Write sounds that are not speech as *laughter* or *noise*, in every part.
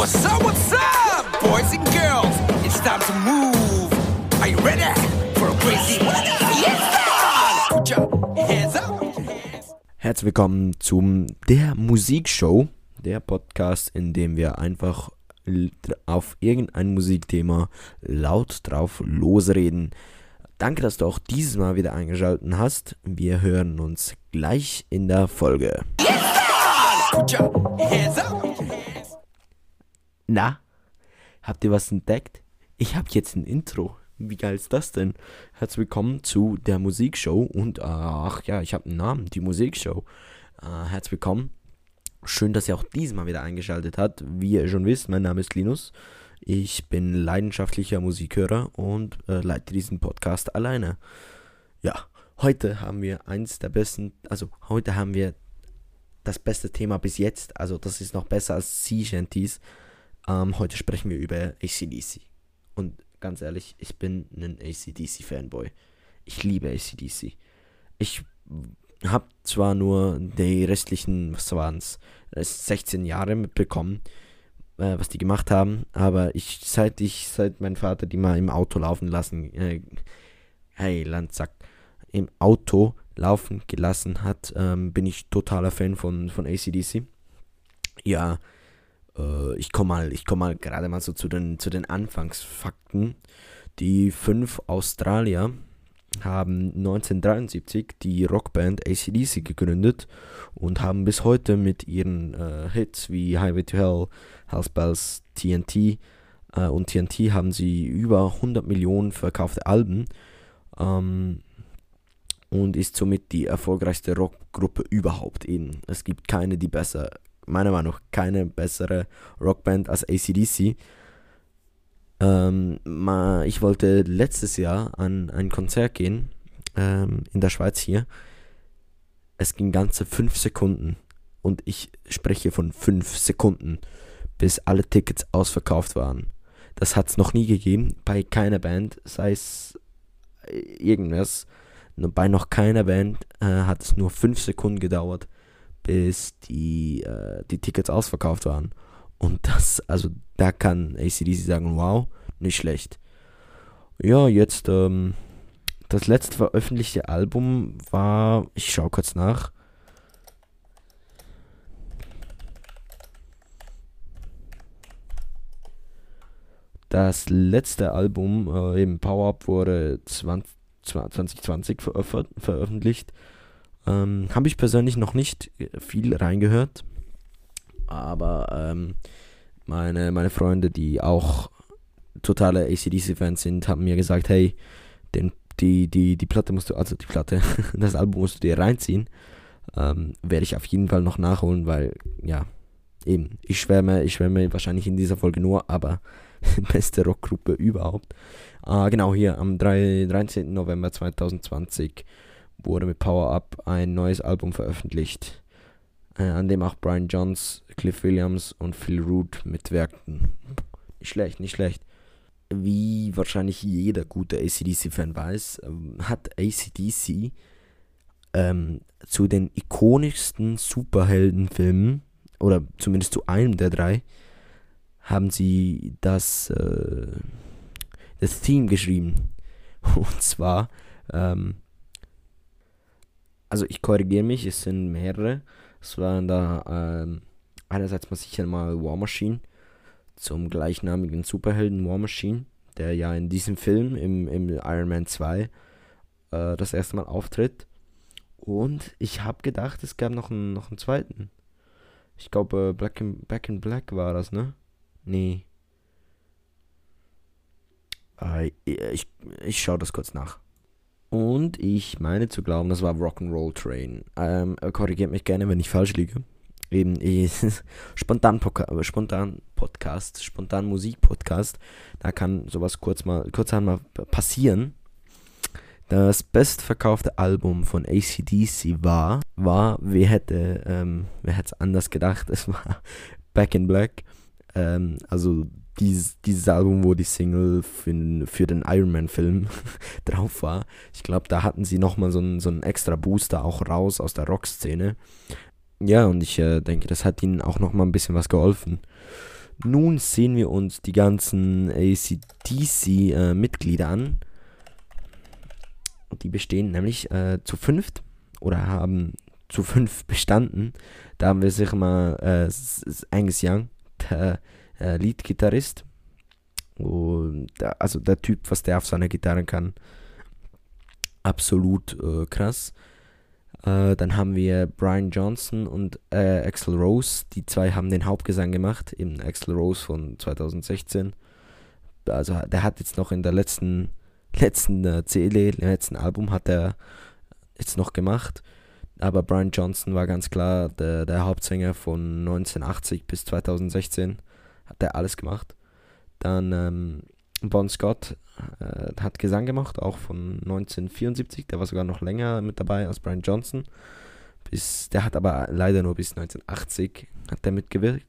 What's up, what's up, boys and girls? It's time to move. Are you ready for a crazy Yes, Put your hands up. Herzlich willkommen zum Der Musikshow, der Podcast, in dem wir einfach auf irgendein Musikthema laut drauf losreden. Danke, dass du auch dieses Mal wieder eingeschaltet hast. Wir hören uns gleich in der Folge. Put your hands up. Na, habt ihr was entdeckt? Ich habe jetzt ein Intro. Wie geil ist das denn? Herzlich willkommen zu der Musikshow und ach ja, ich habe einen Namen, die Musikshow. Äh, herzlich willkommen. Schön, dass ihr auch diesmal wieder eingeschaltet habt. Wie ihr schon wisst, mein Name ist Linus. Ich bin leidenschaftlicher Musikhörer und äh, leite diesen Podcast alleine. Ja, heute haben wir eins der besten, also heute haben wir das beste Thema bis jetzt. Also das ist noch besser als Sea Shanties. Ähm, heute sprechen wir über ACDC. Und ganz ehrlich, ich bin ein ACDC-Fanboy. Ich liebe ACDC. Ich habe zwar nur die restlichen, was waren es, 16 Jahre mitbekommen, äh, was die gemacht haben, aber ich, seit ich, seit mein Vater die mal im Auto laufen lassen, äh, hey Landsack, im Auto laufen gelassen hat, ähm, bin ich totaler Fan von, von ACDC. Ja, äh, ich komme mal, ich komme mal gerade mal so zu den, zu den Anfangsfakten. Die fünf Australier haben 1973 die Rockband ACDC gegründet und haben bis heute mit ihren äh, Hits wie Highway to Hell, Hell's Bells, TNT äh, und TNT haben sie über 100 Millionen verkaufte Alben ähm, und ist somit die erfolgreichste Rockgruppe überhaupt eben. Es gibt keine, die besser, meiner Meinung nach, keine bessere Rockband als ACDC. Ähm, ich wollte letztes Jahr an ein Konzert gehen, ähm, in der Schweiz hier. Es ging ganze 5 Sekunden. Und ich spreche von 5 Sekunden, bis alle Tickets ausverkauft waren. Das hat es noch nie gegeben, bei keiner Band, sei es äh, irgendwas. Bei noch keiner Band äh, hat es nur 5 Sekunden gedauert, bis die, äh, die Tickets ausverkauft waren. Und das, also da kann ACDC sagen, wow, nicht schlecht. Ja, jetzt ähm, das letzte veröffentlichte Album war, ich schau kurz nach. Das letzte Album, äh, eben Power Up, wurde 20, 2020 veröf veröffentlicht. Ähm, Habe ich persönlich noch nicht viel reingehört. Aber ähm, meine, meine Freunde, die auch totale ACDC-Fans sind, haben mir gesagt, hey, den, die, die, die Platte musst du, also die Platte, *laughs* das Album musst du dir reinziehen. Ähm, Werde ich auf jeden Fall noch nachholen, weil, ja, eben, ich schwärme, ich schwärme wahrscheinlich in dieser Folge nur, aber *laughs* beste Rockgruppe überhaupt. Ah, genau, hier am 3, 13. November 2020 wurde mit Power Up ein neues Album veröffentlicht, äh, an dem auch Brian Johns, Cliff Williams und Phil Root mitwirkten. Nicht schlecht, nicht schlecht. Wie wahrscheinlich jeder gute ACDC-Fan weiß, ähm, hat ACDC ähm, zu den ikonischsten Superheldenfilmen, oder zumindest zu einem der drei, haben sie das, äh, das Theme geschrieben. *laughs* Und zwar, ähm, also ich korrigiere mich, es sind mehrere. Es waren da ähm, einerseits mal sicher mal War Machine zum gleichnamigen Superhelden War Machine, der ja in diesem Film im, im Iron Man 2 äh, das erste Mal auftritt. Und ich habe gedacht, es gab noch einen, noch einen zweiten. Ich glaube, äh, Black in, Back in Black war das, ne? Nee. Äh, ich, ich schaue das kurz nach. Und ich meine zu glauben, das war Rock'n'Roll Train. Ähm, korrigiert mich gerne, wenn ich falsch liege. Eben, *laughs* spontan, Poca spontan Podcast, spontan Musik-Podcast. Da kann sowas kurz mal, kurz einmal passieren. Das bestverkaufte Album von ACDC war, war, wer hätte, ähm, wer hätte es anders gedacht, *laughs* es war Back in Black. Ähm, also dieses, dieses Album, wo die Single für, für den Iron Man Film *laughs* drauf war. Ich glaube, da hatten sie nochmal so einen, so einen extra Booster auch raus aus der Rockszene. Ja, und ich äh, denke, das hat ihnen auch nochmal ein bisschen was geholfen. Nun sehen wir uns die ganzen ACDC-Mitglieder äh, an. Die bestehen nämlich äh, zu fünft oder haben zu fünf bestanden. Da haben wir sicher mal äh, Angus Young, der äh, Lead-Gitarrist. also der Typ, was der auf seiner Gitarre kann. Absolut äh, krass. Äh, dann haben wir Brian Johnson und äh, Axel Rose. Die zwei haben den Hauptgesang gemacht. Eben Axel Rose von 2016. Also der hat jetzt noch in der letzten, letzten äh, CD, letzten Album hat er jetzt noch gemacht. Aber Brian Johnson war ganz klar der, der Hauptsänger von 1980 bis 2016. Hat er alles gemacht. Dann ähm, Bon Scott äh, hat Gesang gemacht, auch von 1974. Der war sogar noch länger mit dabei als Brian Johnson. Bis, der hat aber leider nur bis 1980 hat der mitgewirkt.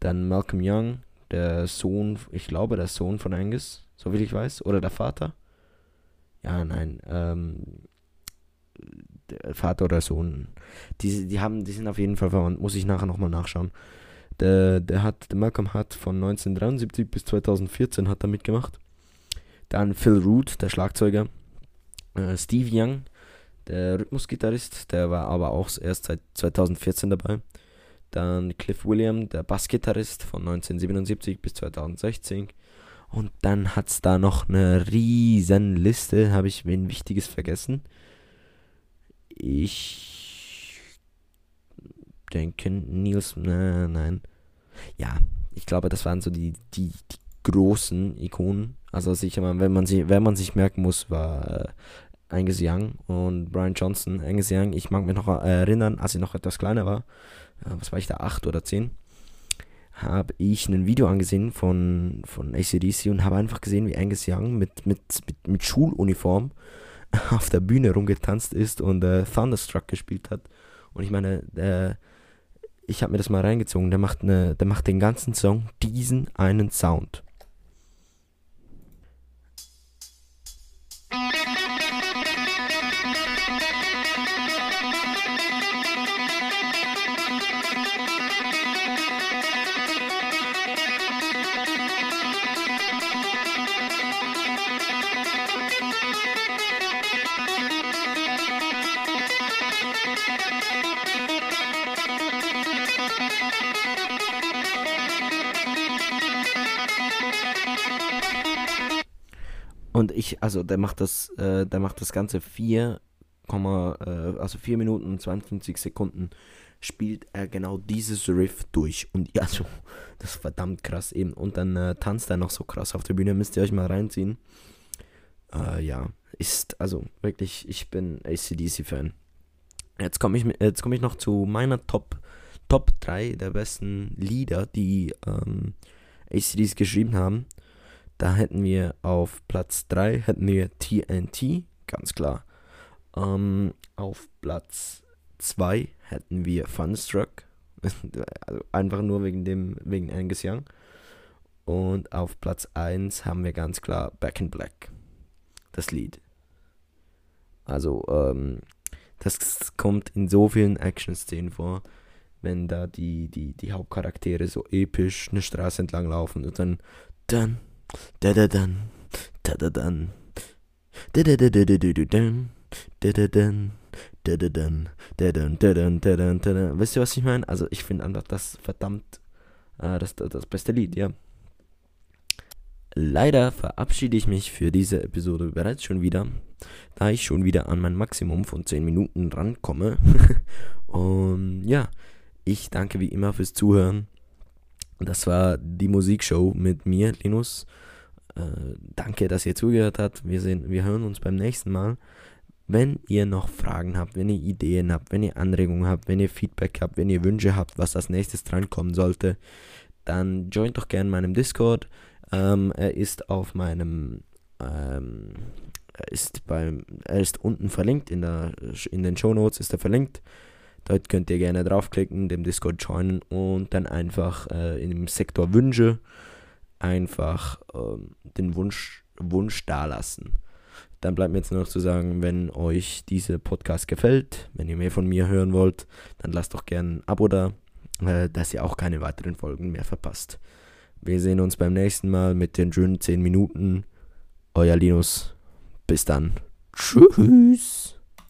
Dann Malcolm Young, der Sohn, ich glaube der Sohn von Angus, so wie ich weiß, oder der Vater. Ja, nein, ähm, Vater oder Sohn. Die, die, haben, die sind auf jeden Fall verwandt, muss ich nachher nochmal nachschauen. Der, der hat, der Malcolm hat von 1973 bis 2014 hat er mitgemacht. Dann Phil Root, der Schlagzeuger. Äh, Steve Young, der Rhythmusgitarrist, der war aber auch erst seit 2014 dabei. Dann Cliff William, der Bassgitarrist von 1977 bis 2016. Und dann hat es da noch eine riesen Liste, habe ich wen Wichtiges vergessen. Ich denke, Nils, nein, nein. Ja, ich glaube, das waren so die, die, die großen Ikonen. Also sicher wenn man sich, wenn man sich merken muss, war äh, Angus Young und Brian Johnson. Angus Young, ich mag mich noch erinnern, als ich noch etwas kleiner war, äh, was war ich da, acht oder zehn, habe ich ein Video angesehen von, von ACDC und habe einfach gesehen, wie Angus Young mit, mit, mit, mit Schuluniform *laughs* auf der Bühne rumgetanzt ist und äh, Thunderstruck gespielt hat. Und ich meine, äh, ich habe mir das mal reingezogen, der macht, eine, der macht den ganzen Song diesen einen Sound. Und ich, also der macht das, äh, der macht das Ganze 4, äh, also 4 Minuten und 52 Sekunden spielt er genau dieses Riff durch. Und ja, *laughs* so, das ist verdammt krass eben. Und dann äh, tanzt er noch so krass auf der Bühne, müsst ihr euch mal reinziehen. Äh, ja, ist, also wirklich, ich bin ACDC-Fan. Jetzt komme ich, komm ich noch zu meiner Top, Top 3 der besten Lieder, die ähm, ACDs geschrieben haben. Da hätten wir auf Platz 3 hätten wir TNT, ganz klar. Ähm, auf Platz 2 hätten wir Funstruck. *laughs* also einfach nur wegen dem, wegen Angus Young. Und auf Platz 1 haben wir ganz klar Back in Black. Das Lied. Also, ähm, das kommt in so vielen Action-Szenen vor, wenn da die, die, die Hauptcharaktere so episch eine Straße entlang laufen und dann dann Wisst ihr, was ich meine? Also ich finde einfach das verdammt äh, das, das, das beste Lied, ja. Leider verabschiede ich mich für diese Episode bereits schon wieder, da ich schon wieder an mein Maximum von 10 Minuten rankomme. *laughs* Und ja, ich danke wie immer fürs Zuhören. Das war die Musikshow mit mir, Linus. Äh, danke, dass ihr zugehört habt. Wir, sehen, wir hören uns beim nächsten Mal. Wenn ihr noch Fragen habt, wenn ihr Ideen habt, wenn ihr Anregungen habt, wenn ihr Feedback habt, wenn ihr Wünsche habt, was als nächstes drankommen sollte, dann joint doch gerne meinem Discord. Ähm, er ist auf meinem, ähm, er ist beim, er ist unten verlinkt in der, in den Show Notes ist er verlinkt. Dort könnt ihr gerne draufklicken, dem Discord joinen und dann einfach äh, in dem Sektor Wünsche einfach ähm, den Wunsch, Wunsch dalassen. Dann bleibt mir jetzt nur noch zu sagen, wenn euch dieser Podcast gefällt, wenn ihr mehr von mir hören wollt, dann lasst doch gerne ein Abo da, äh, dass ihr auch keine weiteren Folgen mehr verpasst. Wir sehen uns beim nächsten Mal mit den schönen 10 Minuten. Euer Linus. Bis dann. Tschüss.